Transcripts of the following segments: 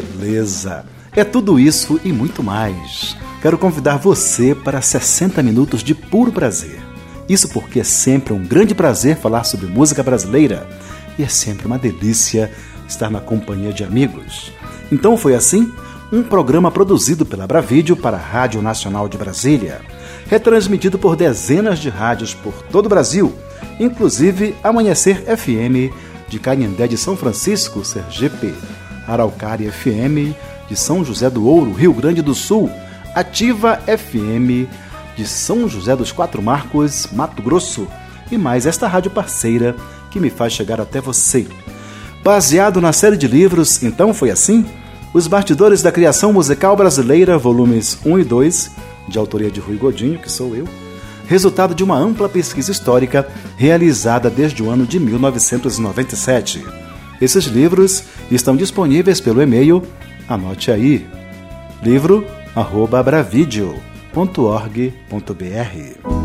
Beleza! É tudo isso e muito mais. Quero convidar você para 60 minutos de puro prazer. Isso porque é sempre um grande prazer falar sobre música brasileira e é sempre uma delícia estar na companhia de amigos. Então foi assim um programa produzido pela Bravídeo para a Rádio Nacional de Brasília, retransmitido por dezenas de rádios por todo o Brasil, inclusive Amanhecer FM de Canindé de São Francisco, Sergipe, Araucária FM de São José do Ouro, Rio Grande do Sul, Ativa FM de São José dos Quatro Marcos, Mato Grosso, e mais esta rádio parceira que me faz chegar até você. Baseado na série de livros Então Foi Assim, Os Bastidores da Criação Musical Brasileira, volumes 1 e 2, de autoria de Rui Godinho, que sou eu, resultado de uma ampla pesquisa histórica realizada desde o ano de 1997. Esses livros estão disponíveis pelo e-mail, anote aí, livro@bravideo.org.br.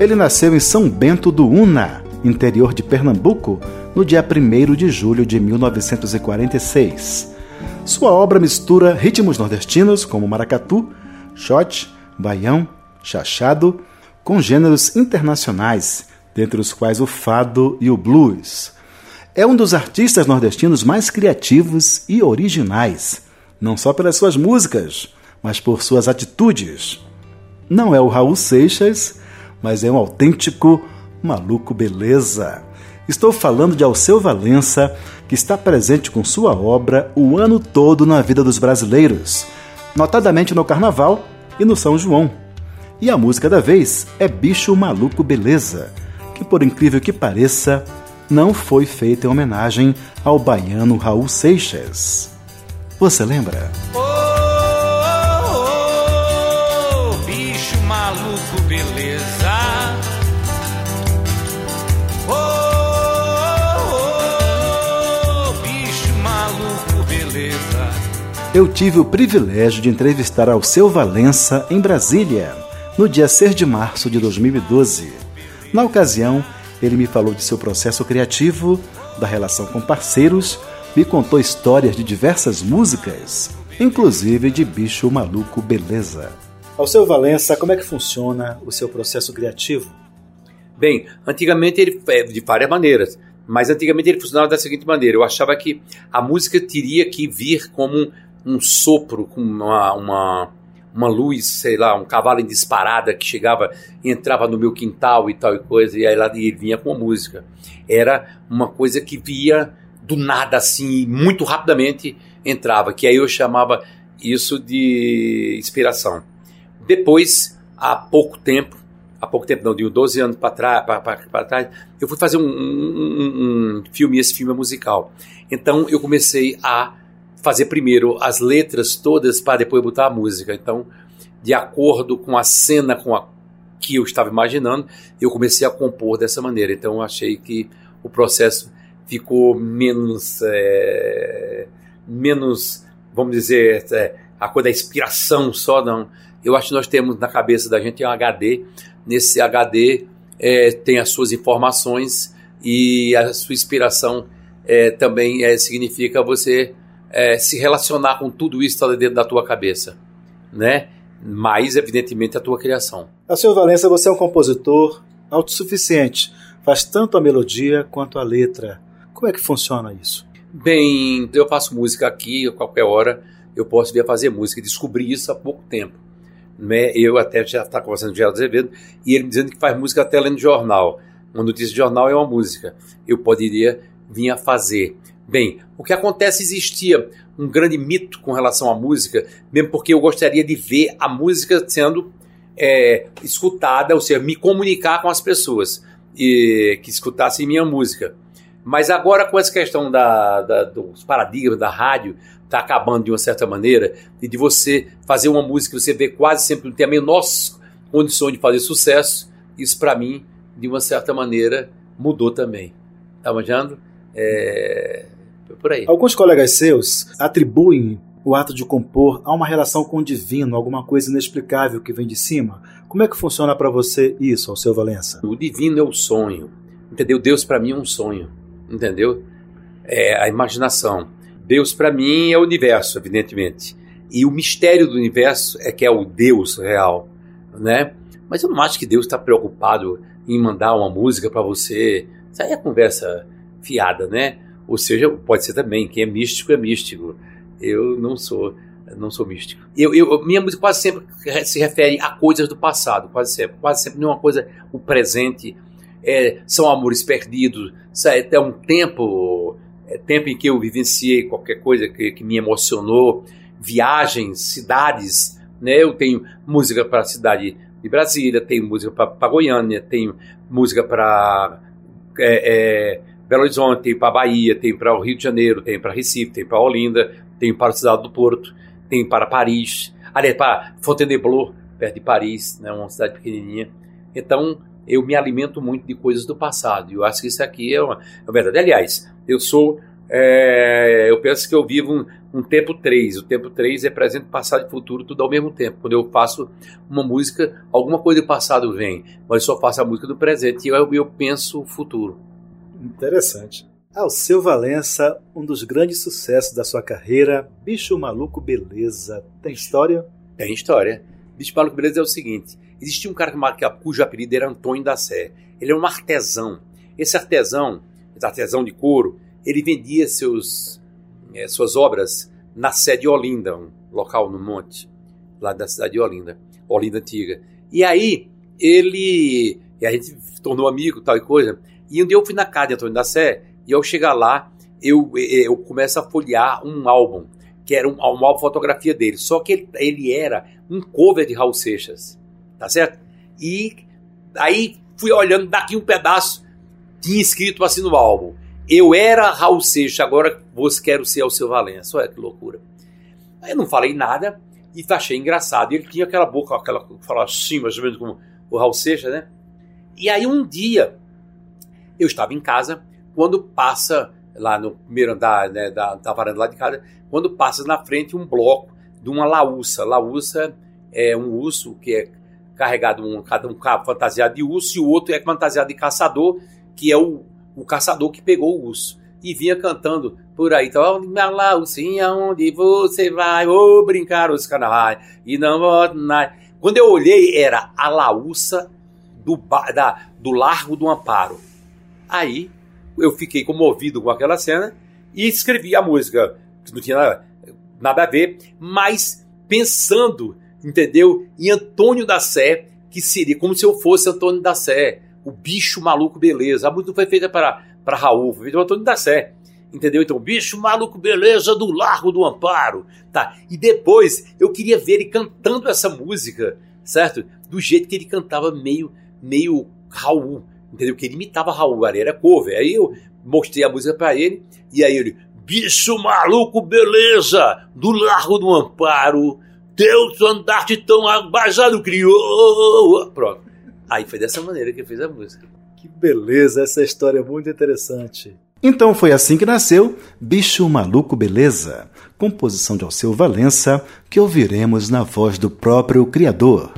Ele nasceu em São Bento do Una, interior de Pernambuco, no dia 1 de julho de 1946. Sua obra mistura ritmos nordestinos como maracatu, shot, baião, chachado, com gêneros internacionais, dentre os quais o fado e o blues. É um dos artistas nordestinos mais criativos e originais, não só pelas suas músicas, mas por suas atitudes. Não é o Raul Seixas, mas é um autêntico maluco beleza. Estou falando de Alceu Valença, que está presente com sua obra o ano todo na vida dos brasileiros, notadamente no Carnaval e no São João. E a música da vez é Bicho Maluco Beleza, que por incrível que pareça, não foi feita em homenagem ao baiano Raul Seixas. Você lembra? Eu tive o privilégio de entrevistar Alceu Valença em Brasília, no dia 6 de março de 2012. Na ocasião, ele me falou de seu processo criativo, da relação com parceiros, me contou histórias de diversas músicas, inclusive de Bicho Maluco Beleza. Alceu Valença, como é que funciona o seu processo criativo? Bem, antigamente ele é de várias maneiras, mas antigamente ele funcionava da seguinte maneira: eu achava que a música teria que vir como um sopro com uma, uma, uma luz, sei lá, um cavalo em disparada que chegava e entrava no meu quintal e tal e coisa, e aí lá ele vinha com a música. Era uma coisa que via do nada assim, muito rapidamente entrava, que aí eu chamava isso de inspiração. Depois, há pouco tempo, há pouco tempo não, de 12 anos para trás, eu fui fazer um, um, um filme, esse filme é musical. Então eu comecei a fazer primeiro as letras todas para depois botar a música. Então, de acordo com a cena com a que eu estava imaginando, eu comecei a compor dessa maneira. Então, eu achei que o processo ficou menos, é, menos, vamos dizer, é, a coisa da inspiração só não. Eu acho que nós temos na cabeça da gente um HD. Nesse HD é, tem as suas informações e a sua inspiração é, também é, significa você é, se relacionar com tudo isso está dentro da tua cabeça, né? Mas, evidentemente, a tua criação. A senhor Valença, você é um compositor autossuficiente. Faz tanto a melodia quanto a letra. Como é que funciona isso? Bem, eu faço música aqui, a qualquer hora eu posso vir a fazer música. Descobri isso há pouco tempo. Né? Eu até já estava conversando com o Geraldo Azevedo e ele me dizendo que faz música até lendo jornal. Uma notícia de jornal é uma música. Eu poderia vir a fazer. Bem, o que acontece existia um grande mito com relação à música, mesmo porque eu gostaria de ver a música sendo é, escutada, ou seja, me comunicar com as pessoas. e, que escutassem minha música. Mas agora com essa questão da, da, dos paradigmas da rádio, está acabando de uma certa maneira, e de você fazer uma música que você vê quase sempre não tem a menor condição de fazer sucesso, isso para mim, de uma certa maneira, mudou também. Tá manjando? É... por aí. Alguns colegas seus atribuem o ato de compor a uma relação com o divino, alguma coisa inexplicável que vem de cima. Como é que funciona para você isso, ao seu Valença? O divino é o sonho, entendeu? Deus para mim é um sonho, entendeu? É a imaginação. Deus para mim é o universo, evidentemente. E o mistério do universo é que é o Deus real, né? Mas eu não acho que Deus está preocupado em mandar uma música para você. Isso aí é conversa fiada, né? Ou seja, pode ser também, quem é místico é místico. Eu não sou, não sou místico. Eu, eu, minha música quase sempre se refere a coisas do passado, quase sempre. Quase sempre não é uma coisa, o presente. É, são amores perdidos, é um tempo, é tempo em que eu vivenciei qualquer coisa que, que me emocionou, viagens, cidades, né? Eu tenho música para a cidade de Brasília, tenho música para Goiânia, tenho música para é, é, Belo Horizonte, tenho para Bahia, tenho para o Rio de Janeiro, tenho para Recife, tenho para Olinda, tenho para a cidade do Porto, tenho para Paris, aliás, para Fontainebleau, perto de Paris, né, uma cidade pequenininha. Então, eu me alimento muito de coisas do passado. E eu acho que isso aqui é uma, é verdade. Aliás, eu sou. É, eu penso que eu vivo um, um tempo 3. O tempo 3 é presente, passado e futuro, tudo ao mesmo tempo. Quando eu faço uma música, alguma coisa do passado vem, mas eu só faço a música do presente e eu, eu penso o futuro. Interessante. Alceu Valença, um dos grandes sucessos da sua carreira, Bicho Maluco Beleza. Tem história? Tem história. Bicho Maluco Beleza é o seguinte: existia um cara cujo apelido era Antônio da Sé. Ele era um artesão. Esse artesão, esse artesão de couro, ele vendia seus, é, suas obras na sede de Olinda, um local no monte, lá da cidade de Olinda, Olinda Antiga. E aí, ele. E a gente tornou amigo, tal e coisa. E um dia eu fui na casa de Antônio da Sé, e ao chegar lá, eu, eu começo a folhear um álbum, que era um, um álbum fotografia dele. Só que ele, ele era um cover de Raul Seixas, tá certo? E aí fui olhando daqui um pedaço, tinha escrito assim no álbum. Eu era Raul Seixas, agora você quero ser o seu Valença. Olha que loucura. Aí eu não falei nada e achei engraçado. Ele tinha aquela boca, aquela falava assim, mais ou menos como o Raul Seixas, né? E aí um dia eu estava em casa, quando passa lá no primeiro andar né, da, da varanda lá de casa, quando passa na frente um bloco de uma laúça. Laúça é um urso que é carregado, um, cada um fantasiado de urso, e o outro é fantasiado de caçador, que é o, o caçador que pegou o urso. E vinha cantando por aí, então, minha laúcinha, onde você vai, vou brincar os canais, e não vou... Quando eu olhei, era a laúça do, da, do Largo do Amparo. Aí eu fiquei comovido com aquela cena e escrevi a música, que não tinha nada, nada a ver, mas pensando, entendeu, em Antônio da Sé, que seria como se eu fosse Antônio da Sé, o bicho maluco beleza. A música foi feita para, para Raul, foi feita para Antônio da Sé. Entendeu? Então, bicho maluco beleza do Largo do Amparo. Tá. E depois eu queria ver ele cantando essa música, certo? Do jeito que ele cantava meio meio Raul entendeu? Que ele imitava Raul Areia, era cover. Aí eu mostrei a música para ele, e aí ele, bicho maluco, beleza, do Largo do Amparo, Deus andarte tão abajado criou. Pronto. Aí foi dessa maneira que ele fez a música. Que beleza, essa história é muito interessante. Então foi assim que nasceu Bicho Maluco Beleza, composição de Alceu Valença, que ouviremos na voz do próprio criador.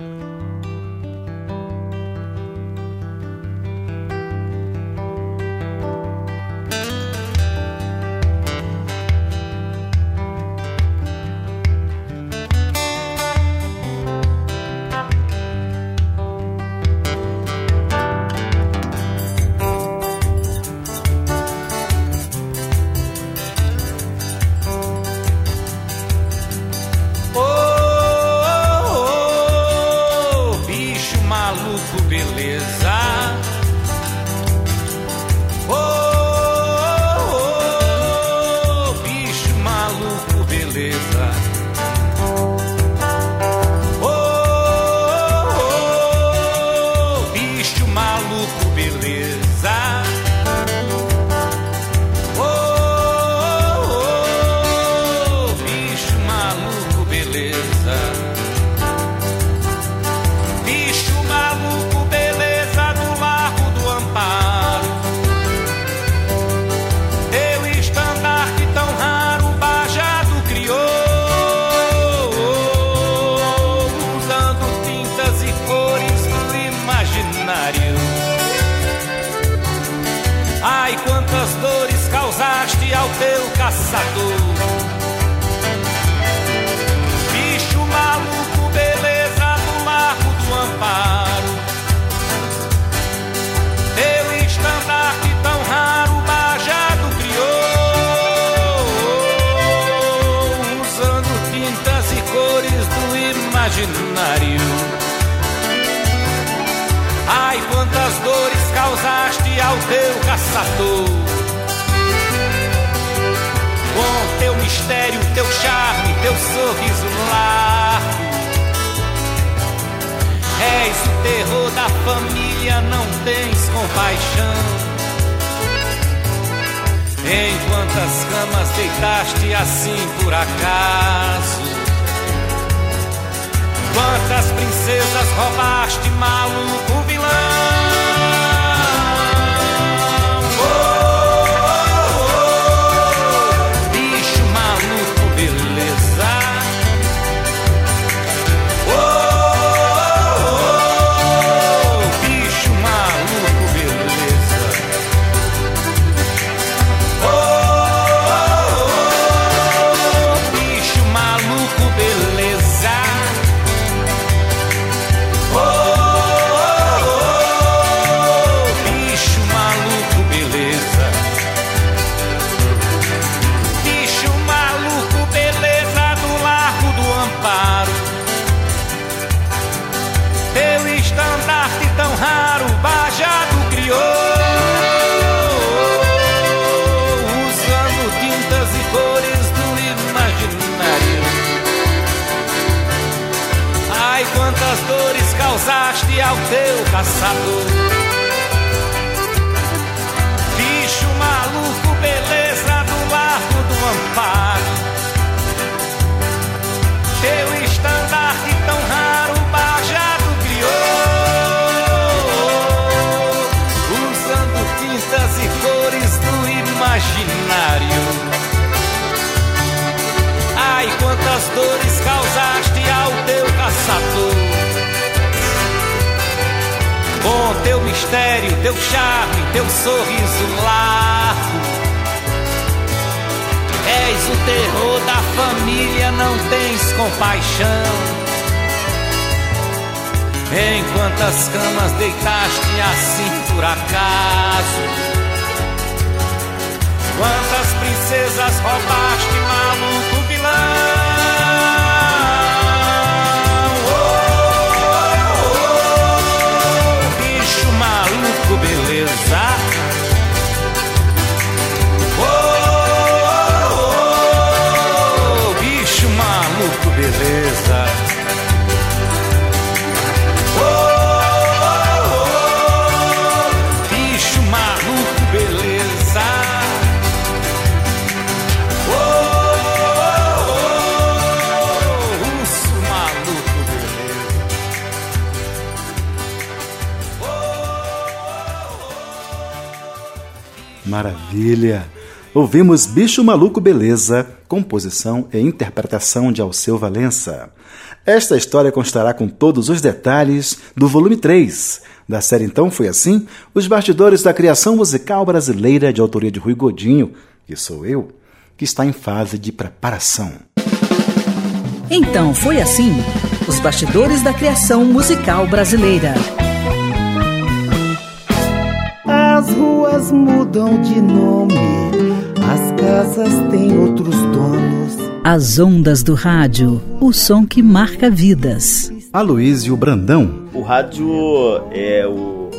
Charme, teu sorriso largo. És o terror da família, não tens compaixão. Em quantas camas deitaste assim por acaso? Quantas princesas roubaste, maluco vilão? Caçador. Bicho maluco, beleza do largo do amparo. Teu estandarte tão raro, bajado criou. Usando tintas e cores do imaginário. Ai, quantas dores causaste ao teu caçador teu mistério, teu charme, teu sorriso largo. És o terror da família, não tens compaixão. Em quantas camas deitaste assim por acaso? Quantas princesas roubaste, maluco vilão? Maravilha! Ouvimos Bicho Maluco Beleza, composição e interpretação de Alceu Valença. Esta história constará com todos os detalhes do volume 3 da série Então Foi Assim, os bastidores da criação musical brasileira de autoria de Rui Godinho, que sou eu, que está em fase de preparação. Então Foi Assim, os bastidores da criação musical brasileira. As ruas mudam de nome, as casas têm outros donos. As ondas do rádio, o som que marca vidas. Aloísio Brandão. O rádio é o,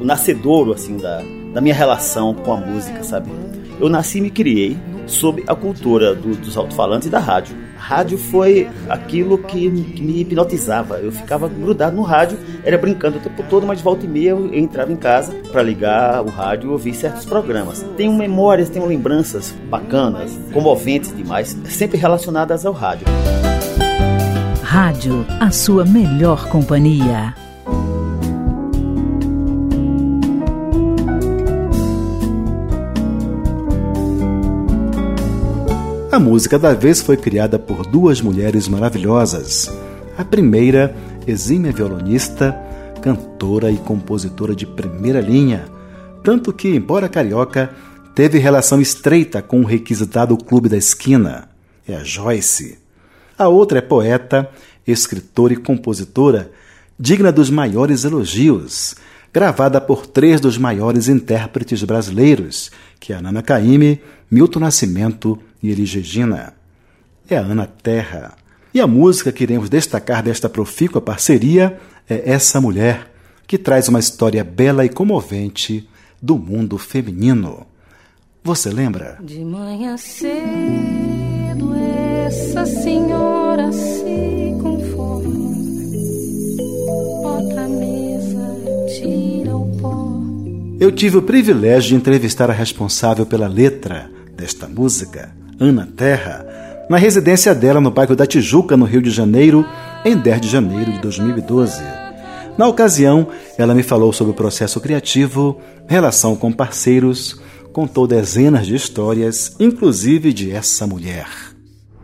o nascedouro assim da, da minha relação com a música, sabe? Eu nasci e me criei sob a cultura do, dos alto-falantes e da rádio rádio foi aquilo que, que, me hipnotizava. Eu ficava grudado no rádio, era brincando o tempo todo, mas de volta e meia eu, entrava em casa para ligar o rádio e ouvir certos programas. Tenho memórias, tenho lembranças bacanas, comoventes demais, sempre relacionadas ao rádio. Rádio, a sua melhor companhia. A música da vez foi criada por duas mulheres maravilhosas. A primeira, exímia violonista, cantora e compositora de primeira linha, tanto que, embora carioca, teve relação estreita com o requisitado Clube da Esquina. É a Joyce. A outra é poeta, escritora e compositora, digna dos maiores elogios, gravada por três dos maiores intérpretes brasileiros, que é a Nana Caymmi, Milton Nascimento e Elis Regina. É a Ana Terra. E a música que iremos destacar desta profícua parceria é Essa Mulher, que traz uma história bela e comovente do mundo feminino. Você lembra? De manhã cedo, essa senhora se conforma, bota a mesa, tira o pó. Eu tive o privilégio de entrevistar a responsável pela letra desta música, Ana Terra, na residência dela no bairro da Tijuca, no Rio de Janeiro, em 10 de janeiro de 2012. Na ocasião, ela me falou sobre o processo criativo, relação com parceiros, contou dezenas de histórias, inclusive de essa mulher.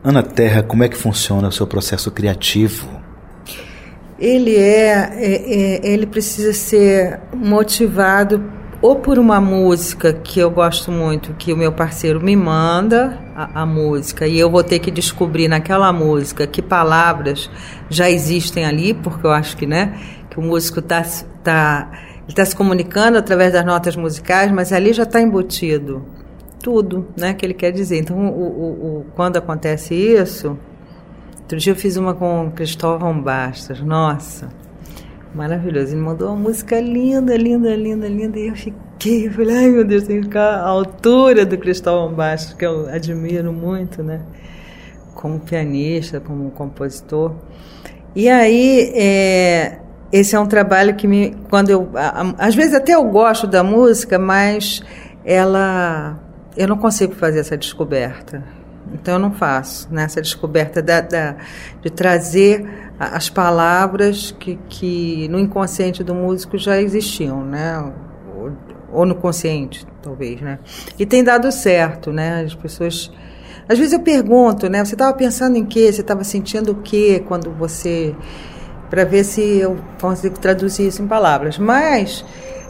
Ana Terra, como é que funciona o seu processo criativo? Ele é, é, é ele precisa ser motivado ou por uma música que eu gosto muito, que o meu parceiro me manda a, a, música e eu vou ter que descobrir naquela música que palavras já existem ali, porque eu acho que, né, que o músico está tá, ele tá se comunicando através das notas musicais, mas ali já está embutido tudo, né, que ele quer dizer. Então, o, o, o, quando acontece isso, outro dia eu fiz uma com Cristóvão Bastos, nossa, maravilhoso. Ele mandou uma música linda, linda, linda, linda. E eu fiquei, eu falei, ai meu Deus, tem que ficar à altura do Cristóvão Bastos, que eu admiro muito, né? Como pianista, como compositor. E aí, é, esse é um trabalho que me. Quando eu. Às vezes até eu gosto da música, mas ela. Eu não consigo fazer essa descoberta. Então eu não faço né, descoberta da, da, de trazer as palavras que, que no inconsciente do músico já existiam, né? Ou, ou no consciente, talvez, né? E tem dado certo, né? As pessoas às vezes eu pergunto, né? Você estava pensando em quê? Você estava sentindo o quê quando você para ver se eu consigo traduzir isso em palavras. Mas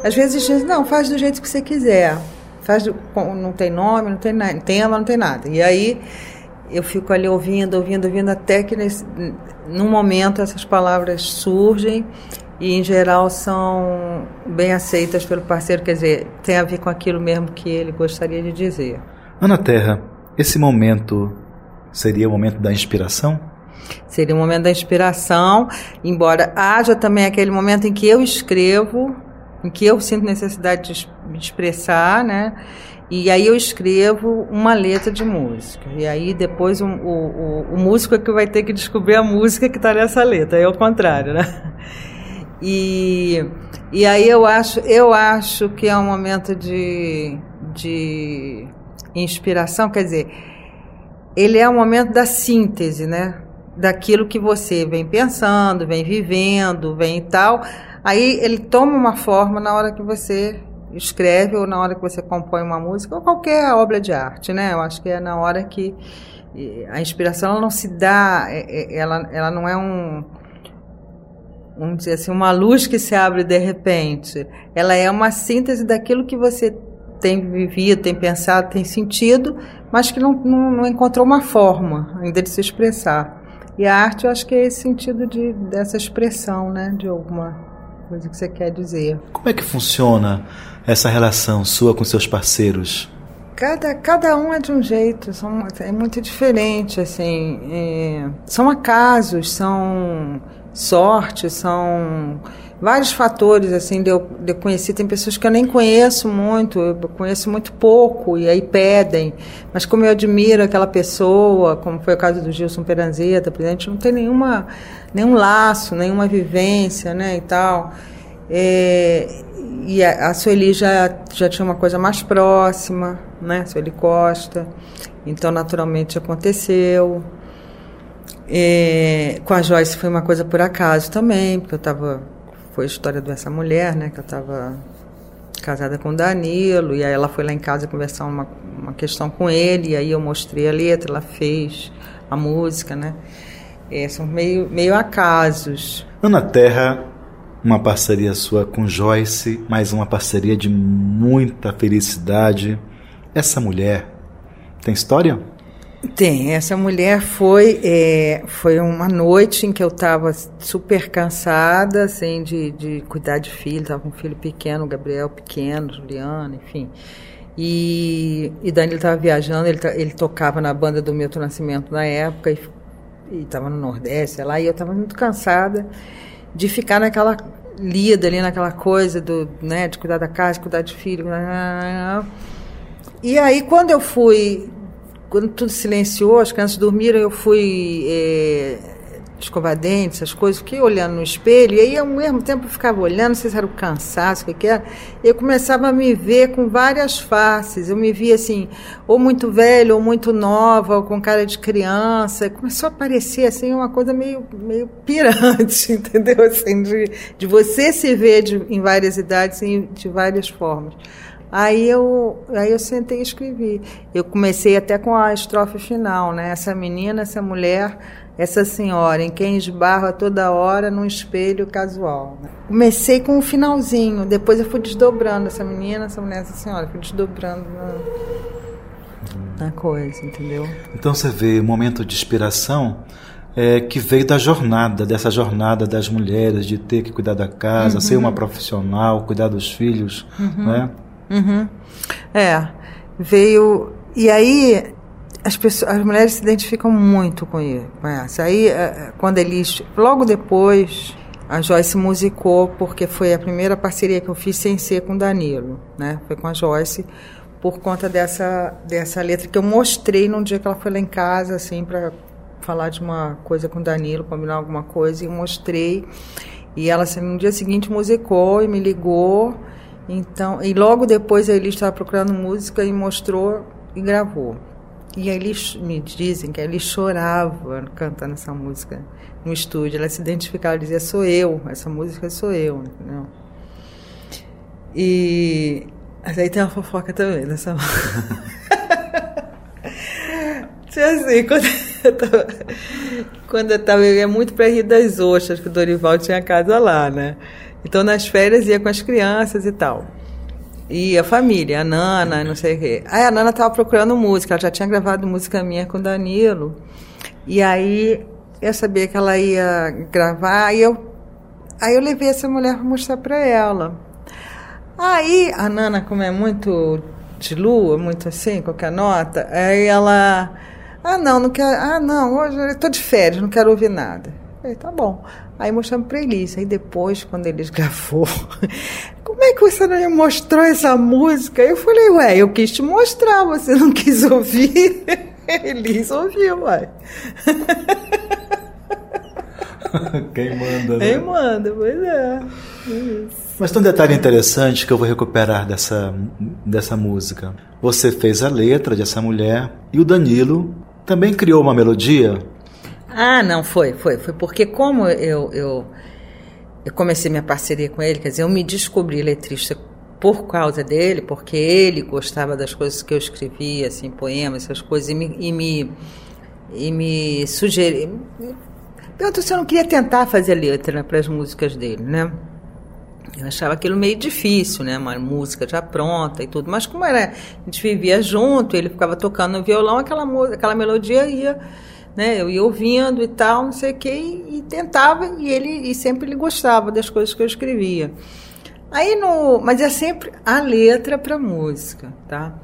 às vezes diz, não, faz do jeito que você quiser. Faz do, não tem nome, não tem nada, tema, não tem nada. E aí eu fico ali ouvindo, ouvindo, ouvindo, até que nesse, num momento essas palavras surgem e em geral são bem aceitas pelo parceiro, quer dizer, tem a ver com aquilo mesmo que ele gostaria de dizer. Ana Terra, esse momento seria o momento da inspiração? Seria o momento da inspiração, embora haja também aquele momento em que eu escrevo, em que eu sinto necessidade de me expressar, né? E aí eu escrevo uma letra de música. E aí depois o, o, o, músico é que vai ter que descobrir a música que está nessa letra. É o contrário, né? E, e aí eu acho, eu acho que é um momento de, de inspiração, quer dizer, ele é um momento da síntese, né? Daquilo que você vem pensando, vem vivendo, vem tal. Aí ele toma uma forma na hora que você escreve ou na hora que você compõe uma música ou qualquer obra de arte, né? Eu acho que é na hora que a inspiração ela não se dá, é, é, ela, ela não é um vamos dizer assim, uma luz que se abre de repente. Ela é uma síntese daquilo que você tem vivido, tem pensado, tem sentido, mas que não, não, não encontrou uma forma ainda de se expressar. E a arte, eu acho que é esse sentido de, dessa expressão, né, de alguma coisa que você quer dizer. Como é que funciona essa relação sua com seus parceiros? Cada, cada um é de um jeito, são, é muito diferente, assim. É, são acasos, são sorte, são vários fatores, assim, de eu, de eu conhecer. Tem pessoas que eu nem conheço muito, eu conheço muito pouco, e aí pedem. Mas como eu admiro aquela pessoa, como foi o caso do Gilson Peranzeta, exemplo, não tem nenhuma, nenhum laço, nenhuma vivência, né, e tal. É, e a, Sueli já, já tinha uma coisa mais próxima, né? Sueli Costa. Então, naturalmente, aconteceu. Com a Joyce foi uma coisa por acaso também, porque eu estava. Foi a história dessa mulher, né? Que eu estava casada com o Danilo, e aí ela foi lá em casa conversar uma, uma questão com ele, e aí eu mostrei a letra, ela fez a música, né? É, são meio, meio acasos. Ana Terra uma parceria sua com Joyce, mais uma parceria de muita felicidade. Essa mulher tem história? Tem. Essa mulher foi é, foi uma noite em que eu estava super cansada, assim, de, de cuidar de filho. Estava com um filho pequeno, Gabriel pequeno, Juliana, enfim. E, e Dani estava viajando, ele, ele tocava na banda do Milton Nascimento na época e e estava no Nordeste, sei lá, e eu estava muito cansada de ficar naquela lida ali, naquela coisa do, né, de cuidar da casa, cuidar de filho. E aí, quando eu fui, quando tudo silenciou, as crianças dormiram, eu fui é, escovar dentes, essas coisas, fiquei olhando no espelho, e aí ao mesmo tempo eu ficava olhando, não sei se era o cansaço, o que, era, eu começava a me ver com várias faces, eu me via assim, ou muito velho, ou muito nova, ou com cara de criança, começou a aparecer assim uma coisa meio, meio pirante, entendeu? Assim, de, de você se ver de, em várias idades e de várias formas. Aí eu, aí eu sentei e escrevi. Eu comecei até com a estrofe final, né? Essa menina, essa mulher essa senhora em quem esbarra toda hora num espelho casual. Né? Comecei com o finalzinho, depois eu fui desdobrando essa menina, essa mulher, essa senhora, fui desdobrando na, na coisa, entendeu? Então você vê um momento de inspiração é, que veio da jornada, dessa jornada das mulheres, de ter que cuidar da casa, uhum. ser uma profissional, cuidar dos filhos, uhum. né? Uhum. É, veio. E aí as, pessoas, as mulheres se identificam muito com isso. Aí, é, é, quando eles. Logo depois, a Joyce musicou, porque foi a primeira parceria que eu fiz sem ser com Danilo. Né? Foi com a Joyce, por conta dessa, dessa letra que eu mostrei num dia que ela foi lá em casa, assim, para falar de uma coisa com Danilo, combinar alguma coisa, e eu mostrei. E ela, assim, no dia seguinte, musicou e me ligou. Então, e logo depois a Elis estava procurando música e mostrou e gravou. E aí eles me dizem que ele chorava cantando essa música no estúdio. Ela se identificava, ela dizia, sou eu, essa música sou eu, entendeu? E mas aí tem uma fofoca também nessa assim, quando eu tava, quando eu tava, eu ia muito para Rio das Ostras, que o Dorival tinha casa lá, né? Então nas férias ia com as crianças e tal. E a família, a Nana, não sei o quê. Aí a Nana estava procurando música, ela já tinha gravado música minha com o Danilo. E aí eu sabia que ela ia gravar, aí eu, aí eu levei essa mulher para mostrar para ela. Aí a Nana, como é muito de lua, muito assim, qualquer nota, aí ela. Ah, não, não quero. Ah, não, hoje eu estou de férias, não quero ouvir nada. Falei, tá bom. Aí mostramos para eles. Aí depois, quando eles gravou, como é que você não me mostrou essa música? Eu falei, ué, eu quis te mostrar, você não quis ouvir. Elis ouviu, ué. Quem manda, né? Quem manda, pois é. Isso. Mas tem um detalhe interessante que eu vou recuperar dessa, dessa música. Você fez a letra dessa mulher e o Danilo também criou uma melodia ah, não, foi, foi. Foi porque como eu, eu, eu comecei minha parceria com ele, quer dizer, eu me descobri letrista por causa dele, porque ele gostava das coisas que eu escrevia, assim, poemas, essas coisas, e me, e me, e me sugeria. Perguntou se eu não queria tentar fazer letra para as músicas dele, né? Eu achava aquilo meio difícil, né? Uma música já pronta e tudo. Mas como era, a gente vivia junto, ele ficava tocando no violão, aquela, aquela melodia ia né? Eu ia ouvindo e tal, não sei o que, e, tentava, e ele e sempre ele gostava das coisas que eu escrevia. Aí no, mas é sempre a letra para música, tá?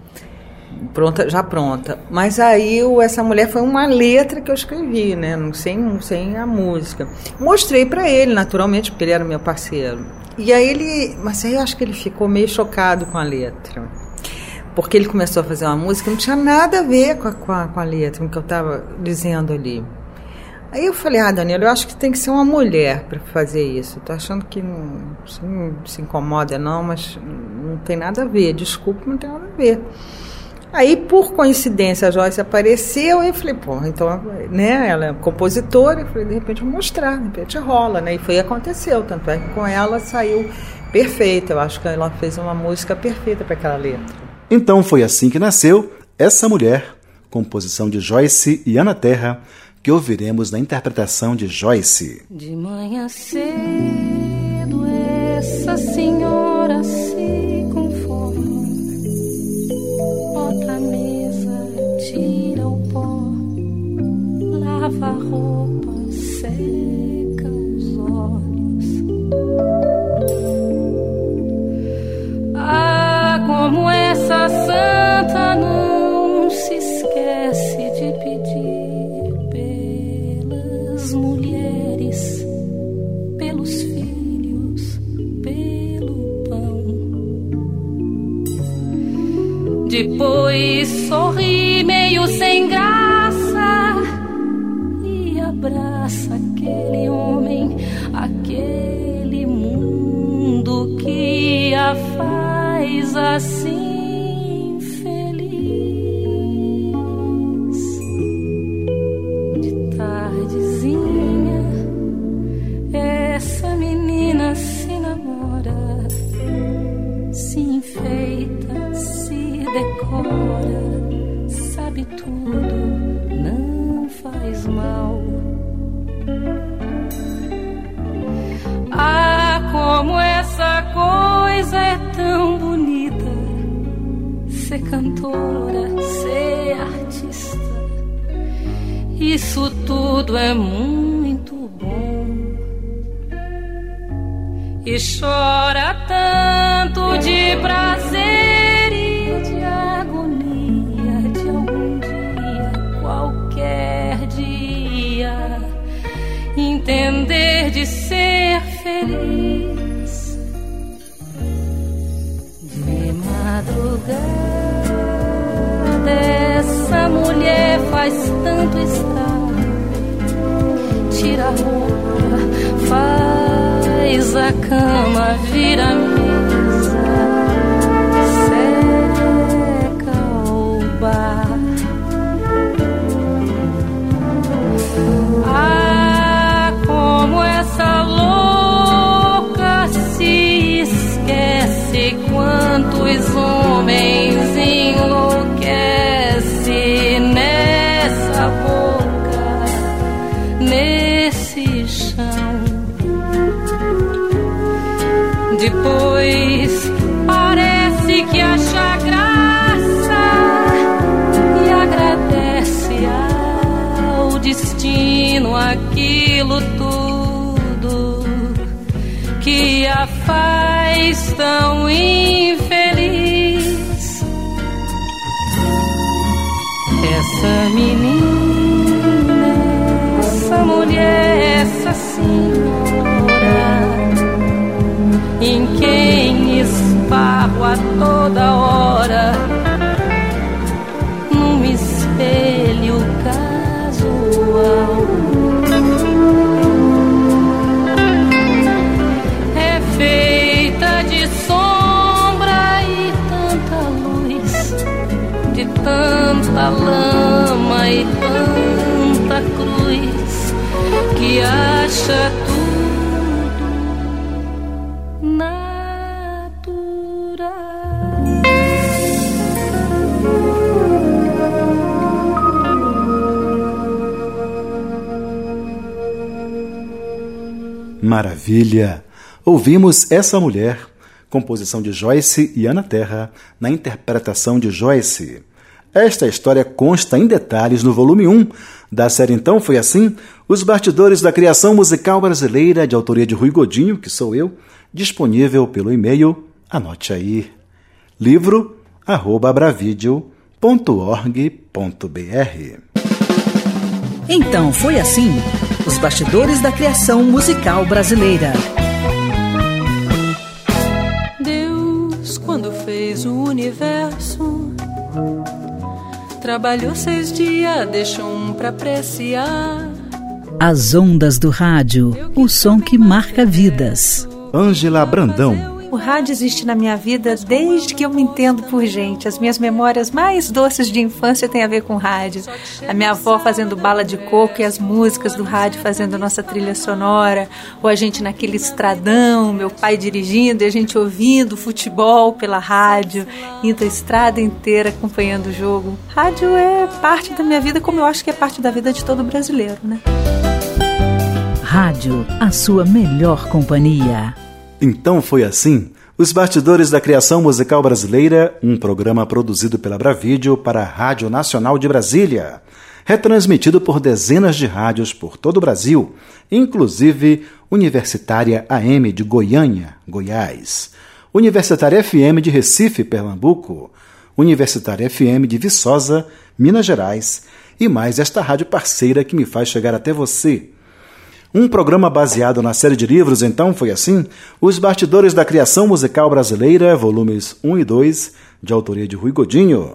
Pronta, já pronta. Mas aí o, essa mulher foi uma letra que eu escrevi, né? Sem, sem a música. Mostrei para ele, naturalmente, porque ele era meu parceiro. E aí ele, mas aí eu acho que ele ficou meio chocado com a letra porque ele começou a fazer uma música que não tinha nada a ver com a, com a, com a letra, com o que eu estava dizendo ali. Aí eu falei, ah, Daniela, eu acho que tem que ser uma mulher para fazer isso. Estou achando que não, não se incomoda não, mas não tem nada a ver. Desculpa, não tem nada a ver. Aí, por coincidência, a Joyce apareceu e eu falei, pô, então, né, ela é compositora, eu falei, de repente vou mostrar, de repente rola, né? E foi aconteceu, tanto é que com ela saiu perfeita. Eu acho que ela fez uma música perfeita para aquela letra. Então foi assim que nasceu Essa Mulher, composição de Joyce e Ana Terra, que ouviremos na interpretação de Joyce. De manhã cedo, essa senhora se conforma, bota a mesa, tira o pó, lava a roupa, seca Santa não se esquece de pedir pelas mulheres, pelos filhos, pelo pão. Depois sorri meio sem graça e abraça aquele homem, aquele mundo que a faz assim. Cantora, ser artista. Isso tudo é muito bom. E chora tanto de prazer e de agonia de algum dia, qualquer dia entender de ser faz tanto estrago. Tira a roupa, faz a cama, vira a mesa, tão infeliz. Essa menina, essa mulher, essa senhora em quem esbarro a toda hora lama e tanta cruz que acha tudo Maravilha! Ouvimos Essa Mulher, composição de Joyce e Ana Terra, na interpretação de Joyce. Esta história consta em detalhes no volume 1 da série Então Foi Assim, Os Bastidores da Criação Musical Brasileira, de autoria de Rui Godinho, que sou eu, disponível pelo e-mail, anote aí, livro arroba abravideo.org.br. Então foi assim: os bastidores da criação musical brasileira. Deus, quando fez o universo, trabalhou seis dias, deixou um pra apreciar. As ondas do rádio, o som que marca vidas. Ângela Brandão. O rádio existe na minha vida desde que eu me entendo por gente. As minhas memórias mais doces de infância têm a ver com rádio. A minha avó fazendo bala de coco e as músicas do rádio fazendo nossa trilha sonora, ou a gente naquele estradão, meu pai dirigindo e a gente ouvindo futebol pela rádio, indo a estrada inteira acompanhando o jogo. Rádio é parte da minha vida, como eu acho que é parte da vida de todo brasileiro, né? Rádio, a sua melhor companhia. Então foi assim. Os Bastidores da Criação Musical Brasileira, um programa produzido pela Bravídeo para a Rádio Nacional de Brasília, retransmitido por dezenas de rádios por todo o Brasil, inclusive Universitária AM de Goiânia, Goiás, Universitária FM de Recife, Pernambuco, Universitária FM de Viçosa, Minas Gerais, e mais esta rádio parceira que me faz chegar até você. Um programa baseado na série de livros, então, foi assim: Os Bastidores da Criação Musical Brasileira, volumes 1 e 2, de autoria de Rui Godinho.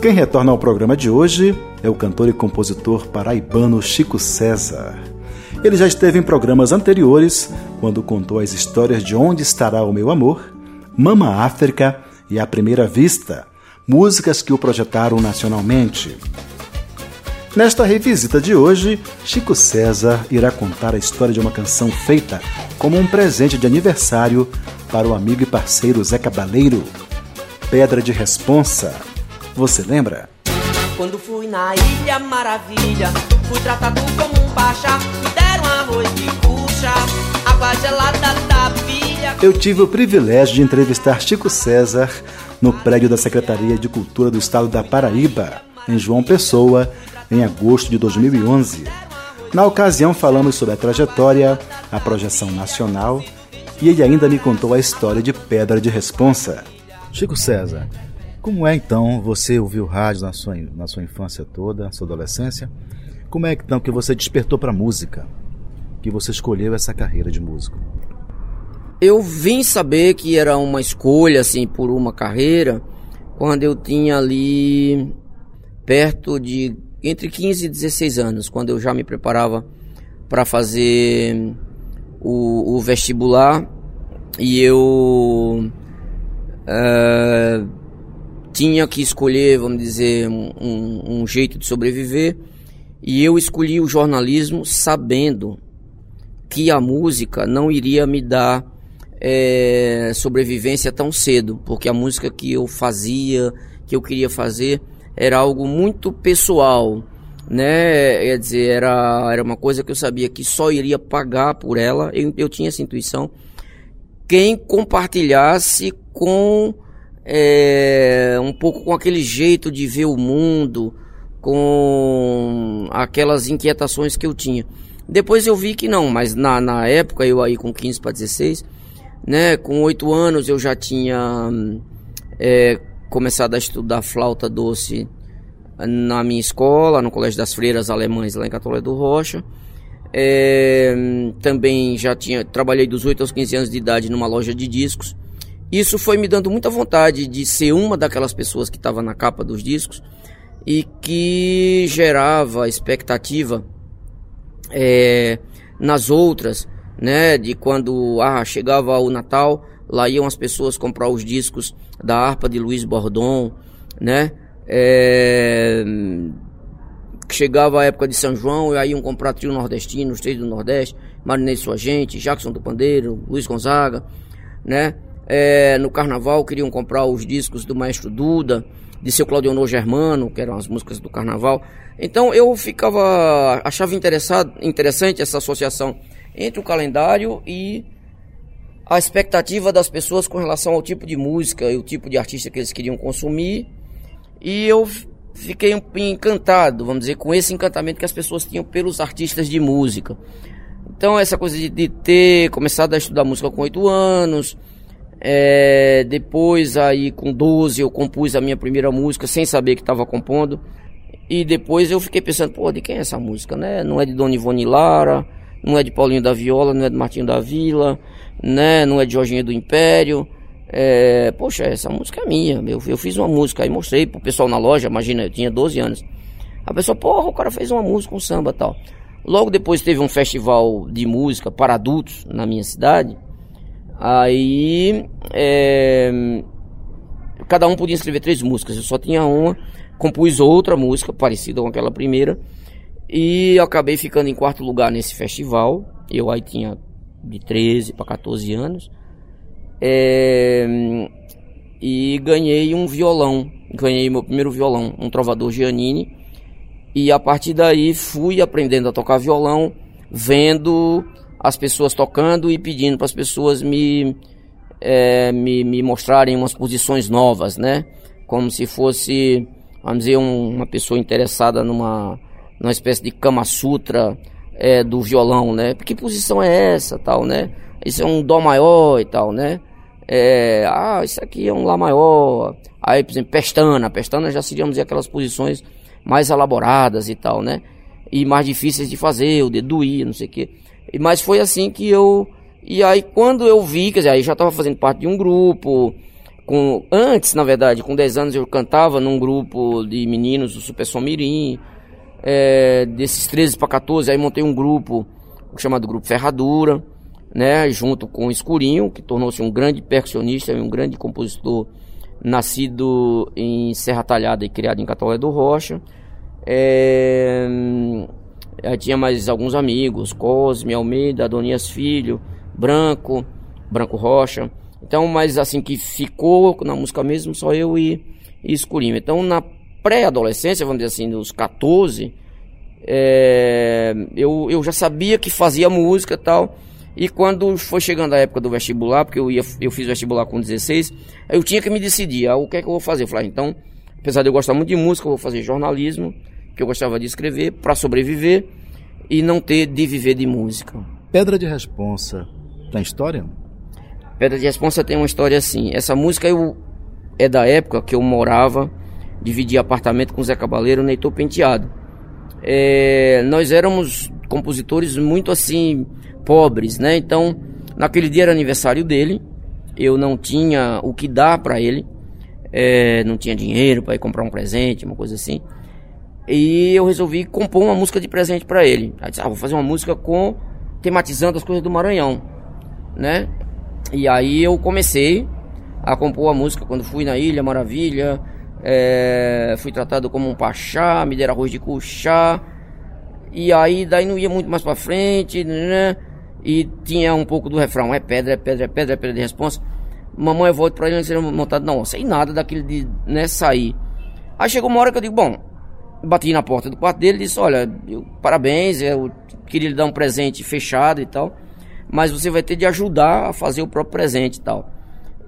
Quem retorna ao programa de hoje é o cantor e compositor paraibano Chico César. Ele já esteve em programas anteriores, quando contou as histórias de Onde Estará o Meu Amor, Mama África e A Primeira Vista, músicas que o projetaram nacionalmente. Nesta revisita de hoje, Chico César irá contar a história de uma canção feita como um presente de aniversário para o amigo e parceiro Zé Cabaleiro. Pedra de Responsa. Você lembra? Quando fui na Ilha Maravilha, fui tratado como um pachá, me deram arroz de cucha, água gelada da. Eu tive o privilégio de entrevistar Chico César no prédio da Secretaria de Cultura do Estado da Paraíba, em João Pessoa, em agosto de 2011. Na ocasião, falamos sobre a trajetória, a projeção nacional e ele ainda me contou a história de Pedra de Responsa. Chico César, como é então você ouviu rádio na sua, na sua infância toda, sua adolescência? Como é então que você despertou para a música? Que você escolheu essa carreira de músico? Eu vim saber que era uma escolha assim por uma carreira quando eu tinha ali perto de entre 15 e 16 anos, quando eu já me preparava para fazer o, o, vestibular e eu uh, tinha que escolher, vamos dizer, um, um jeito de sobreviver. E eu escolhi o jornalismo sabendo que a música não iria me dar é, sobrevivência tão cedo, porque a música que eu fazia, que eu queria fazer, era algo muito pessoal, né? Quer dizer, era, era uma coisa que eu sabia que só iria pagar por ela, eu, eu tinha essa intuição. Quem compartilhasse com é, um pouco com aquele jeito de ver o mundo, com aquelas inquietações que eu tinha. Depois eu vi que não, mas na, na época, eu aí com 15 para 16, né? Com oito anos eu já tinha é, começado a estudar flauta doce na minha escola, no Colégio das Freiras Alemães, lá em Catolé do Rocha. É, também já tinha trabalhei dos 8 aos 15 anos de idade numa loja de discos. Isso foi me dando muita vontade de ser uma daquelas pessoas que estava na capa dos discos e que gerava expectativa é, nas outras né? De quando ah, chegava o Natal, lá iam as pessoas comprar os discos da harpa de Luiz Bordon, né? É, chegava a época de São João e aí iam comprar trio nordestino, os três do Nordeste, Marinês Sua Gente, Jackson do Pandeiro, Luiz Gonzaga, né? É, no carnaval queriam comprar os discos do Maestro Duda, de seu Claudionor Germano, que eram as músicas do carnaval. Então eu ficava, achava interessado, interessante essa associação entre o calendário e a expectativa das pessoas com relação ao tipo de música e o tipo de artista que eles queriam consumir. E eu fiquei encantado, vamos dizer, com esse encantamento que as pessoas tinham pelos artistas de música. Então, essa coisa de, de ter começado a estudar música com 8 anos, é, depois aí com 12 eu compus a minha primeira música sem saber que estava compondo. E depois eu fiquei pensando, pô, de quem é essa música, né? Não é de Dona Ivone Lara, não é de Paulinho da Viola, não é de Martinho da Vila, né? Não é de Jorginho do Império. É, poxa, essa música é minha. Eu, eu fiz uma música aí, mostrei pro pessoal na loja, imagina, eu tinha 12 anos. A pessoa, porra, o cara fez uma música, um samba tal. Logo depois teve um festival de música para adultos na minha cidade. Aí é, cada um podia escrever três músicas. Eu só tinha uma, compus outra música parecida com aquela primeira e acabei ficando em quarto lugar nesse festival. Eu aí tinha de 13 para 14 anos. É, e ganhei um violão. Ganhei meu primeiro violão, um trovador Giannini. E a partir daí fui aprendendo a tocar violão, vendo as pessoas tocando e pedindo para as pessoas me, é, me, me mostrarem umas posições novas, né? Como se fosse, vamos dizer, um, uma pessoa interessada numa numa espécie de Kama Sutra é, do violão, né? Que posição é essa, tal, né? Isso é um Dó maior e tal, né? É, ah, isso aqui é um Lá maior. Aí, por exemplo, pestana. Pestana já seríamos aquelas posições mais elaboradas e tal, né? e mais difíceis de fazer, o dedo doía, não sei o quê. Mas foi assim que eu. E aí quando eu vi, quer dizer, aí já estava fazendo parte de um grupo. Com, antes, na verdade, com 10 anos eu cantava num grupo de meninos do Super Somirim. É, desses 13 para 14, aí montei um grupo chamado Grupo Ferradura, né, junto com o Escurinho, que tornou-se um grande percussionista e um grande compositor, nascido em Serra Talhada e criado em Catolé do Rocha. É, aí tinha mais alguns amigos, Cosme, Almeida, Adonias Filho, Branco, Branco Rocha. Então, mas assim que ficou na música mesmo, só eu e, e Escurinho. Então, na pré-adolescência, vamos dizer assim, dos 14, é, eu, eu já sabia que fazia música e tal. E quando foi chegando a época do vestibular, porque eu, ia, eu fiz vestibular com 16, eu tinha que me decidir, ah, o que é que eu vou fazer? Eu falei, ah, então, apesar de eu gostar muito de música, eu vou fazer jornalismo, que eu gostava de escrever, para sobreviver e não ter de viver de música. Pedra de Responsa, tem história? Pedra de Responsa tem uma história assim. Essa música eu, é da época que eu morava, dividia apartamento com o Zé Cabaleiro, Neitor Penteado. É, nós éramos compositores muito assim pobres, né? Então, naquele dia era aniversário dele, eu não tinha o que dar para ele, é, não tinha dinheiro para ir comprar um presente, uma coisa assim. E eu resolvi compor uma música de presente para ele. Aí disse, ah, vou fazer uma música com tematizando as coisas do Maranhão, né? E aí eu comecei a compor a música quando fui na Ilha Maravilha, é, fui tratado como um pachá, me deram arroz de cuchá. E aí daí não ia muito mais para frente, né? E tinha um pouco do refrão, é pedra, é pedra, é pedra, é pedra de resposta. Mamãe, eu volto pra ele, seria montado não, sem nada daquele de, né, sair. Aí chegou uma hora que eu digo, bom, bati na porta do quarto dele e disse, olha, eu, parabéns, eu queria lhe dar um presente fechado e tal, mas você vai ter de ajudar a fazer o próprio presente e tal.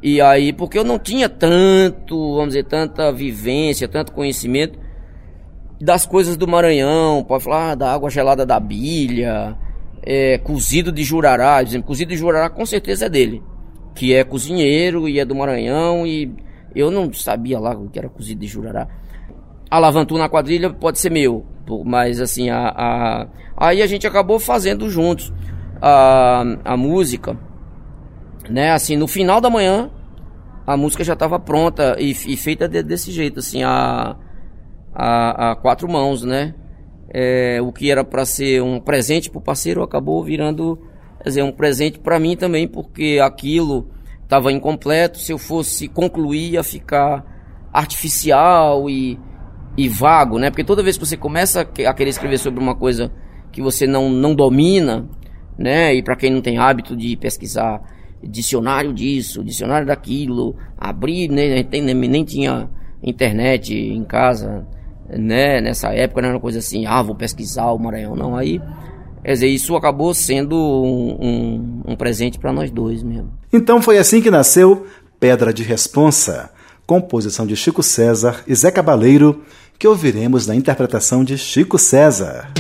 E aí, porque eu não tinha tanto, vamos dizer, tanta vivência, tanto conhecimento das coisas do Maranhão, pode falar ah, da água gelada da bilha, é, cozido de jurará, exemplo, cozido de jurará com certeza é dele, que é cozinheiro e é do Maranhão e eu não sabia lá o que era cozido de jurará. A na quadrilha pode ser meu, mas assim, a, a, aí a gente acabou fazendo juntos a, a música, né, assim, no final da manhã a música já estava pronta e, e feita de, desse jeito, assim, a, a, a quatro mãos, né? é, o que era para ser um presente para o parceiro acabou virando quer dizer, um presente para mim também, porque aquilo estava incompleto. Se eu fosse concluir, ia ficar artificial e, e vago, né? Porque toda vez que você começa a querer escrever sobre uma coisa que você não, não domina, né? E para quem não tem hábito de pesquisar dicionário disso, dicionário daquilo, abrir, né? nem, tinha internet em casa, né, nessa época não era uma coisa assim, ah, vou pesquisar o Maranhão, não. Aí, quer dizer, isso acabou sendo um, um, um presente para nós dois mesmo. Então foi assim que nasceu Pedra de Responsa, composição de Chico César e Zé Cabaleiro, que ouviremos na interpretação de Chico César.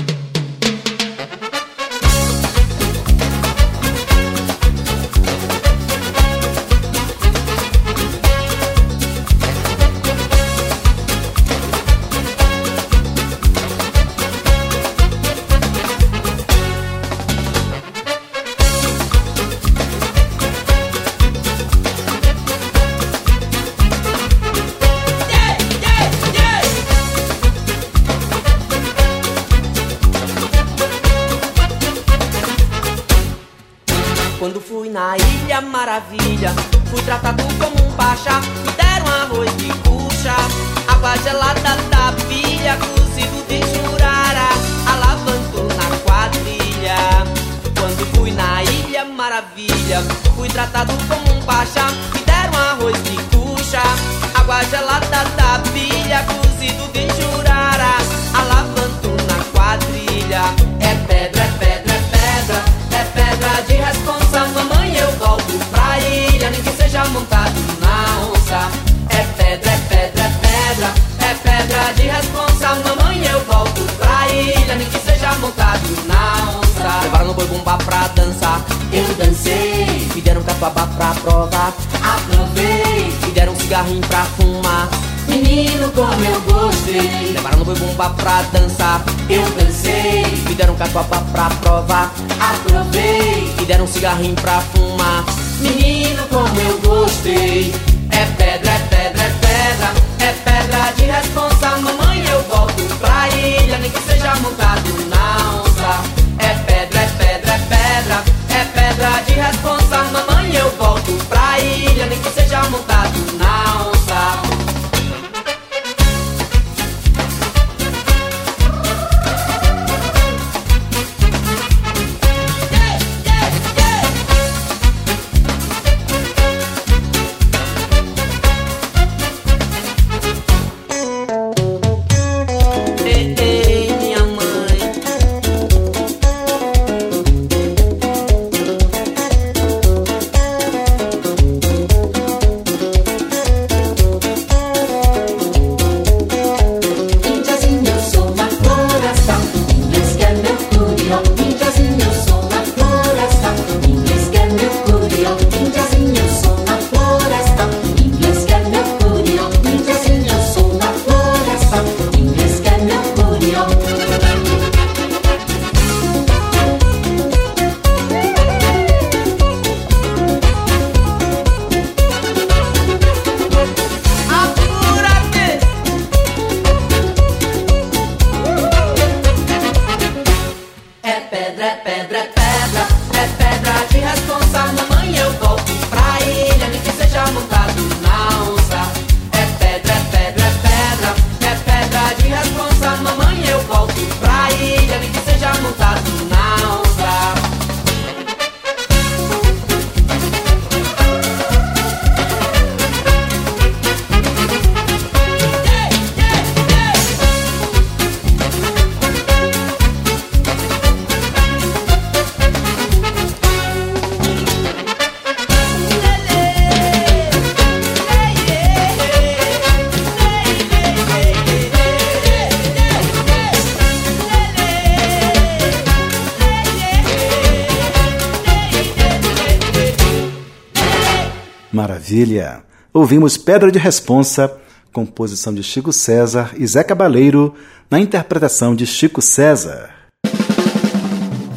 Maravilha! Ouvimos Pedra de Responsa, composição de Chico César e Zé Cabaleiro, na interpretação de Chico César.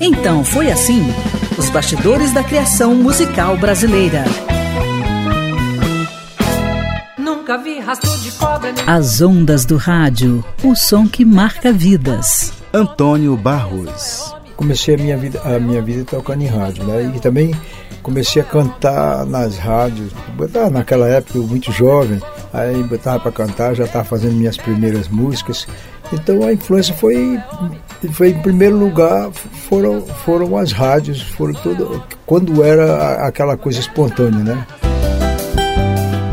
Então foi assim: os bastidores da criação musical brasileira. Nunca vi rastro de cobra As ondas do rádio, o som que marca vidas. Antônio Barros. Comecei a minha vida a minha vida tocando em rádio né? E também comecei a cantar nas rádios. Botava naquela época eu muito jovem aí botava para cantar já estava fazendo minhas primeiras músicas. Então a influência foi foi em primeiro lugar foram foram as rádios foram tudo quando era aquela coisa espontânea né?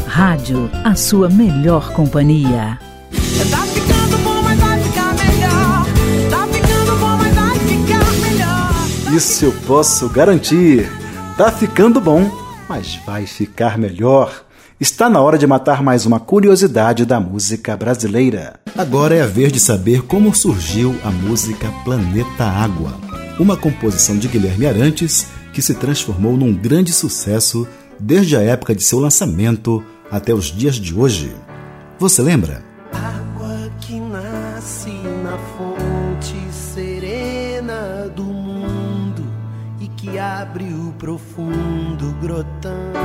Rádio, a sua melhor companhia. Isso eu posso garantir. Tá ficando bom, mas vai ficar melhor. Está na hora de matar mais uma curiosidade da música brasileira. Agora é a vez de saber como surgiu a música Planeta Água, uma composição de Guilherme Arantes que se transformou num grande sucesso desde a época de seu lançamento até os dias de hoje. Você lembra? Abre o profundo grotando.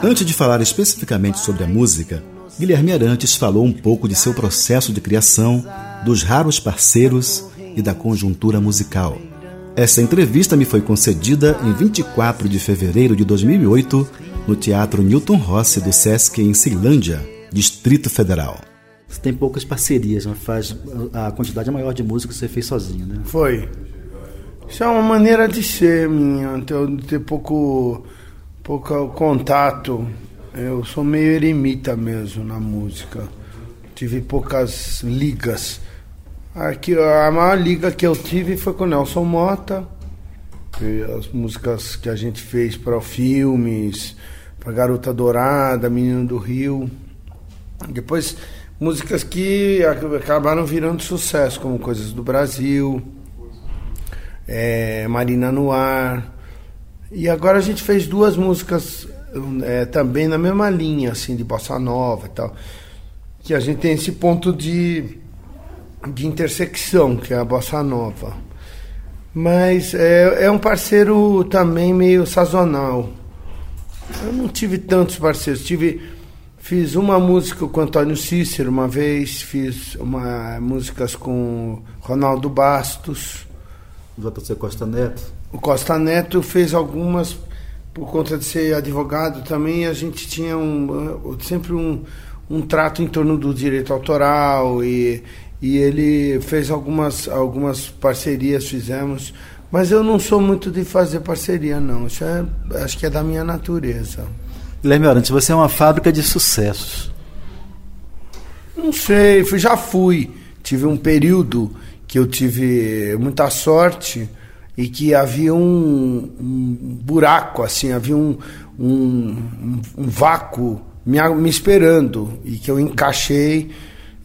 Antes de falar especificamente sobre a música, Guilherme Arantes falou um pouco de seu processo de criação, dos raros parceiros e da conjuntura musical. Essa entrevista me foi concedida em 24 de fevereiro de 2008 no Teatro Newton Rossi do Sesc em Ceilândia, Distrito Federal. Você tem poucas parcerias, mas faz a quantidade maior de músicas que você fez sozinho, né? Foi. Isso é uma maneira de ser minha, ter, ter pouco, pouco contato. Eu sou meio eremita mesmo na música. Tive poucas ligas. Aqui, a maior liga que eu tive foi com o Nelson Mota. As músicas que a gente fez para filmes, para Garota Dourada, Menino do Rio. Depois, músicas que ac- acabaram virando sucesso, como Coisas do Brasil, é, Marina no Ar. E agora a gente fez duas músicas é, também na mesma linha, assim, de bossa nova e tal. Que a gente tem esse ponto de de intersecção, que é a bossa nova. Mas é, é um parceiro também meio sazonal. Eu não tive tantos parceiros, tive fiz uma música com Antônio Cícero uma vez, fiz uma músicas com Ronaldo Bastos. JC Costa Neto. O Costa Neto fez algumas por conta de ser advogado também, a gente tinha um, sempre um, um trato em torno do direito autoral e, e ele fez algumas, algumas parcerias, fizemos, mas eu não sou muito de fazer parceria, não. Isso é, acho que é da minha natureza. Guilherme Arantes, você é uma fábrica de sucessos. Não sei, já fui. Tive um período que eu tive muita sorte e que havia um, um buraco, assim, havia um, um, um- vácuo me, me esperando e que eu encaixei.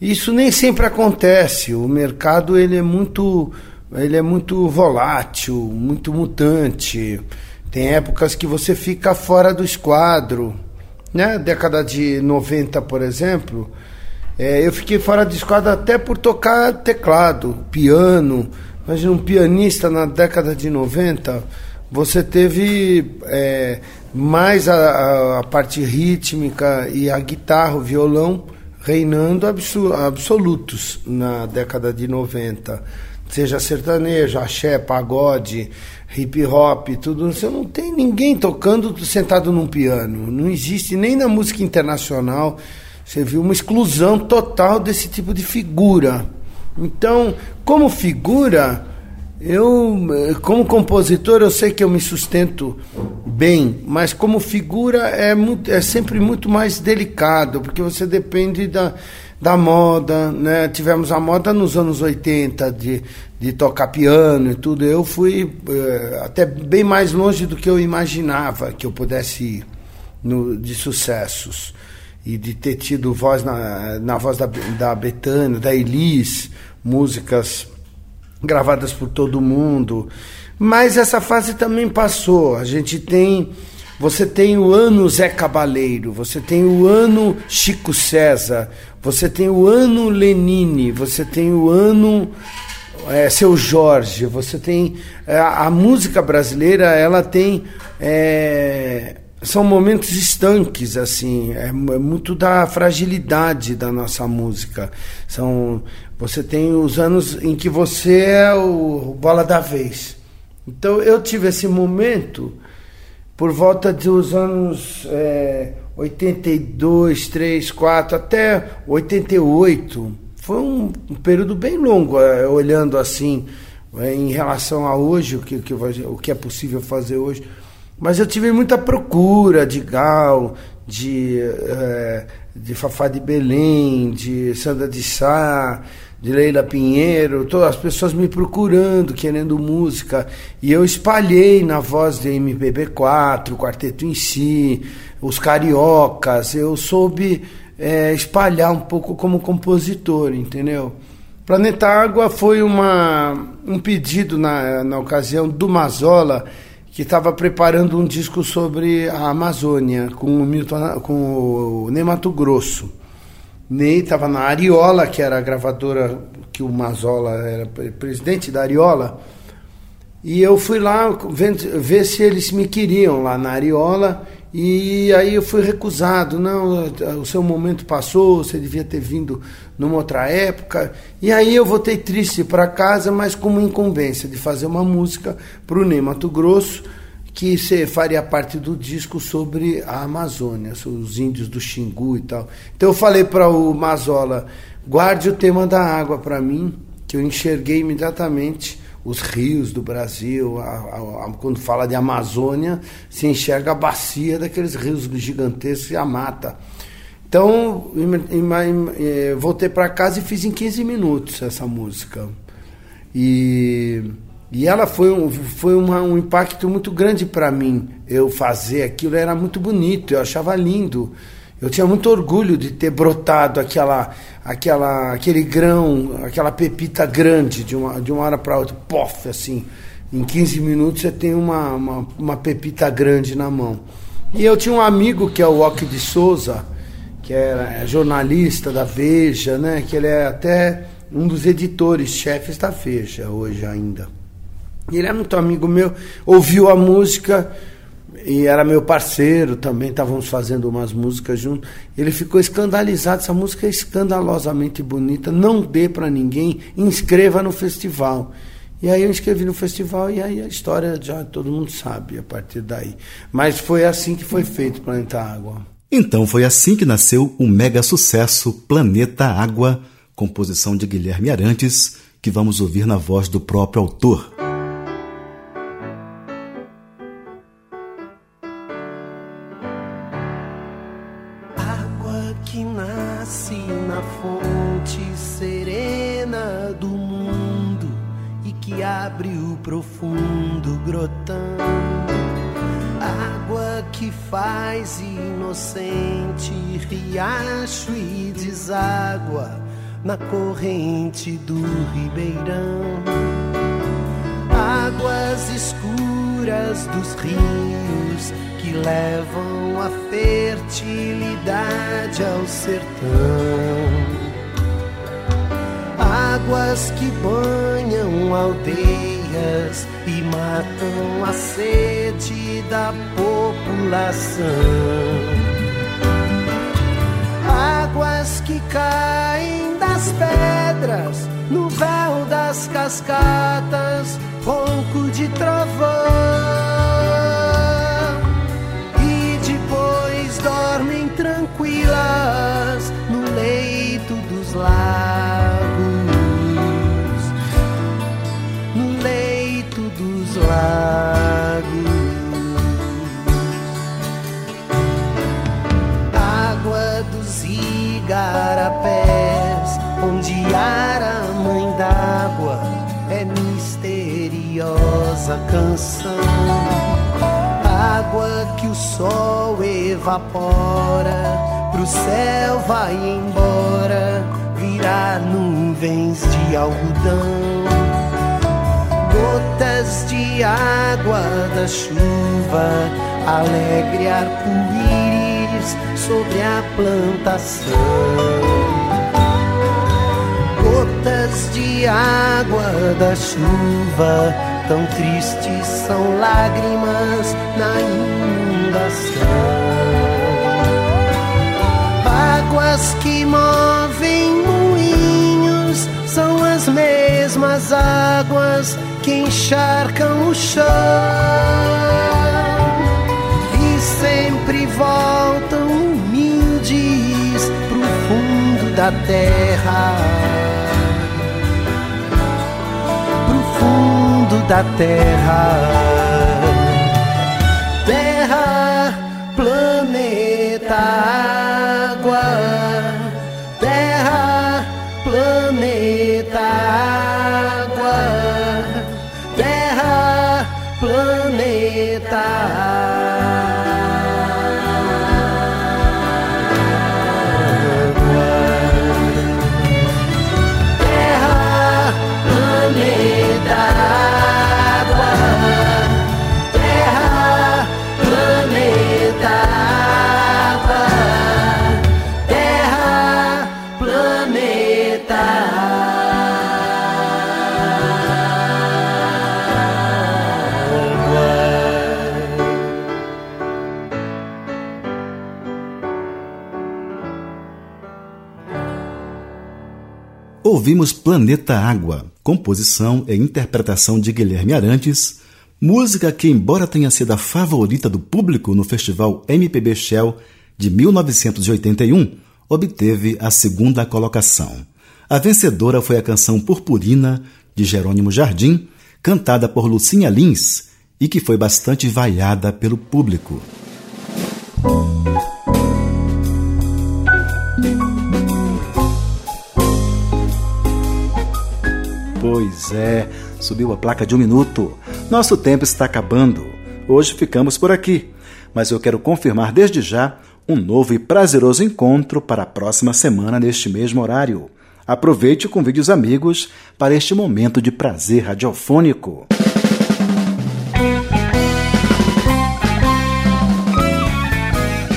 Isso nem sempre acontece. O mercado ele é muito, ele é muito volátil, muito mutante. Tem épocas que você fica fora do esquadro. Né? Década de 90, por exemplo, é, eu fiquei fora de esquadro até por tocar teclado, piano. Imagina um pianista na década de 90, você teve é, mais a, a- parte rítmica e a guitarra, o violão, reinando absolutos na década de 90. Seja sertanejo, axé, pagode, hip hop, tudo. Você não tem ninguém tocando sentado num piano. Não existe nem na música internacional. Você viu uma exclusão total desse tipo de figura. Então, como figura, eu, como compositor, eu sei que eu me sustento bem, mas como figura é, muito, é sempre muito mais delicado, porque você depende da, da moda, né? Tivemos a moda nos anos 80 de, de tocar piano e tudo. Eu fui eh, até bem mais longe do que eu imaginava que eu pudesse ir no, de sucessos e de ter tido voz na, na voz da, da Betânia, da Elis, músicas gravadas por todo mundo. Mas essa fase também passou. A gente tem. Você tem o ano Zé Cabaleiro, você tem o ano Chico César, você tem o ano Lenine, você tem o ano é, Seu Jorge, você tem. é, a música brasileira, ela tem. é, são momentos estanques, assim, é, é muito da fragilidade da nossa música. São, você tem os anos em que você é o, o bola da vez. Então eu tive esse momento por volta dos anos é, 82, 3, 4, até 88. Foi um, um período bem longo, é, olhando assim, é, em relação a hoje, o que, o que é possível fazer hoje. Mas eu tive muita procura de Gal, de, eh, de Fafá de Belém, de Sandra de Sá, de Leila Pinheiro, todas as pessoas me procurando, querendo música. E eu espalhei na voz de MPB4, o quarteto em si, os cariocas. Eu soube eh, espalhar um pouco como compositor, entendeu? Planeta Água foi uma, um pedido na, na ocasião do Mazola, que estava preparando um disco sobre a Amazônia, com o, Milton, com o Ney Mato Grosso. Ney estava na Ariola, que era a gravadora que o Mazola era pre- presidente da Ariola, e eu fui lá ver se eles me queriam lá na Ariola, e aí eu fui recusado. Não, o seu momento passou, você devia ter vindo numa outra época. E aí eu voltei triste para casa, mas com uma incumbência de fazer uma música para o Ney Mato Grosso, que faria parte do disco sobre a Amazônia, os índios do Xingu e tal. Então eu falei para o Mazola, guarde o tema da água para mim, que eu enxerguei imediatamente os rios do Brasil. A, a- a- quando fala de Amazônia, se enxerga a bacia daqueles rios gigantescos e a mata. Então, eh, voltei para casa e fiz em 15 minutos essa música. E, e ela foi, um, foi uma- um impacto muito grande para mim. Eu fazer aquilo era muito bonito, eu achava lindo. Eu tinha muito orgulho de ter brotado aquela, aquela, aquele grão, aquela pepita grande de uma, de uma hora para outra, pof, assim. Em 15 minutos você tem uma, uma, uma pepita grande na mão. E eu tinha um amigo que é o Ock de Souza, que era jornalista da Veja, né? Que ele é até um dos editores, chefes da Veja, hoje ainda. Ele é muito amigo meu, ouviu a música e era meu parceiro também, estávamos fazendo umas músicas juntos. Ele ficou escandalizado, essa música é escandalosamente bonita, não dê para ninguém, inscreva no festival. E aí eu inscrevi no festival e aí a história já todo mundo sabe a partir daí. Mas foi assim que foi feito Planeta Água. Então foi assim que nasceu o mega sucesso Planeta Água, composição de Guilherme Arantes, que vamos ouvir na voz do próprio autor. Água que nasce na fonte serena do mundo e que abre o profundo grotão. Água que faz inocente riacho e deságua na corrente do ribeirão. Águas escuras dos rios que levam a fertilidade ao sertão. Águas que banham aldeias e matam a sede da população. Águas que caem das pedras no véu das cascatas, ronco de trovão. E depois dormem tranquilas no leito dos lagos. No leito dos lagos. Misteriosa canção. Água que o sol evapora, pro céu vai embora, virar nuvens de algodão. Gotas de água da chuva, alegre arco-íris sobre a plantação. Gotas de água da chuva, tão tristes são lágrimas na inundação. Águas que movem moinhos são as mesmas águas que encharcam o chão e sempre voltam humildes pro fundo da terra. Da terra. Ouvimos Planeta Água, composição e interpretação de Guilherme Arantes, música que, embora tenha sido a favorita do público no Festival MPB Shell de 1981, obteve a segunda colocação. A vencedora foi a canção Purpurina, de Jerônimo Jardim, cantada por Lucinha Lins e que foi bastante vaiada pelo público. Pois é, subiu a placa de um minuto. Nosso tempo está acabando. Hoje ficamos por aqui, mas eu quero confirmar desde já um novo e prazeroso encontro para a próxima semana neste mesmo horário. Aproveite e convide os amigos para este momento de prazer radiofônico.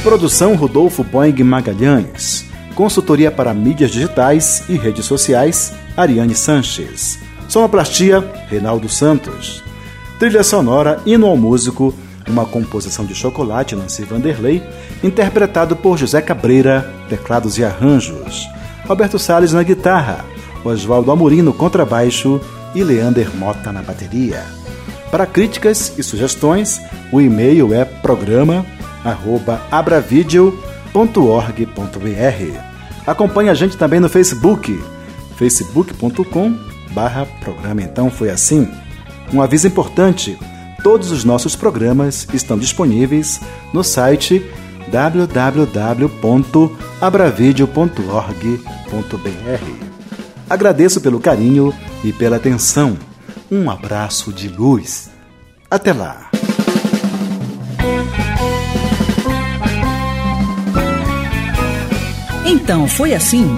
Produção Rodolfo Boing Magalhães. Consultoria para mídias digitais e redes sociais, Ariane Sanches. Sonoplastia, Reinaldo Santos. Trilha sonora, Hino ao Músico, uma composição de Chocolate, Nancy Vanderlei, interpretado por José Cabreira, teclados e arranjos. Roberto Salles na guitarra, Oswaldo Amorim no contrabaixo e Leander Mota na bateria. Para críticas e sugestões, o e-mail é programa@abravideo.org.br. Acompanhe a gente também no Facebook, facebook.com barra programa Então Foi Assim. Um aviso importante, todos os nossos programas estão disponíveis no site www.abravideo.org.br. Agradeço pelo carinho e pela atenção. Um abraço de luz. Até lá! Então foi assim: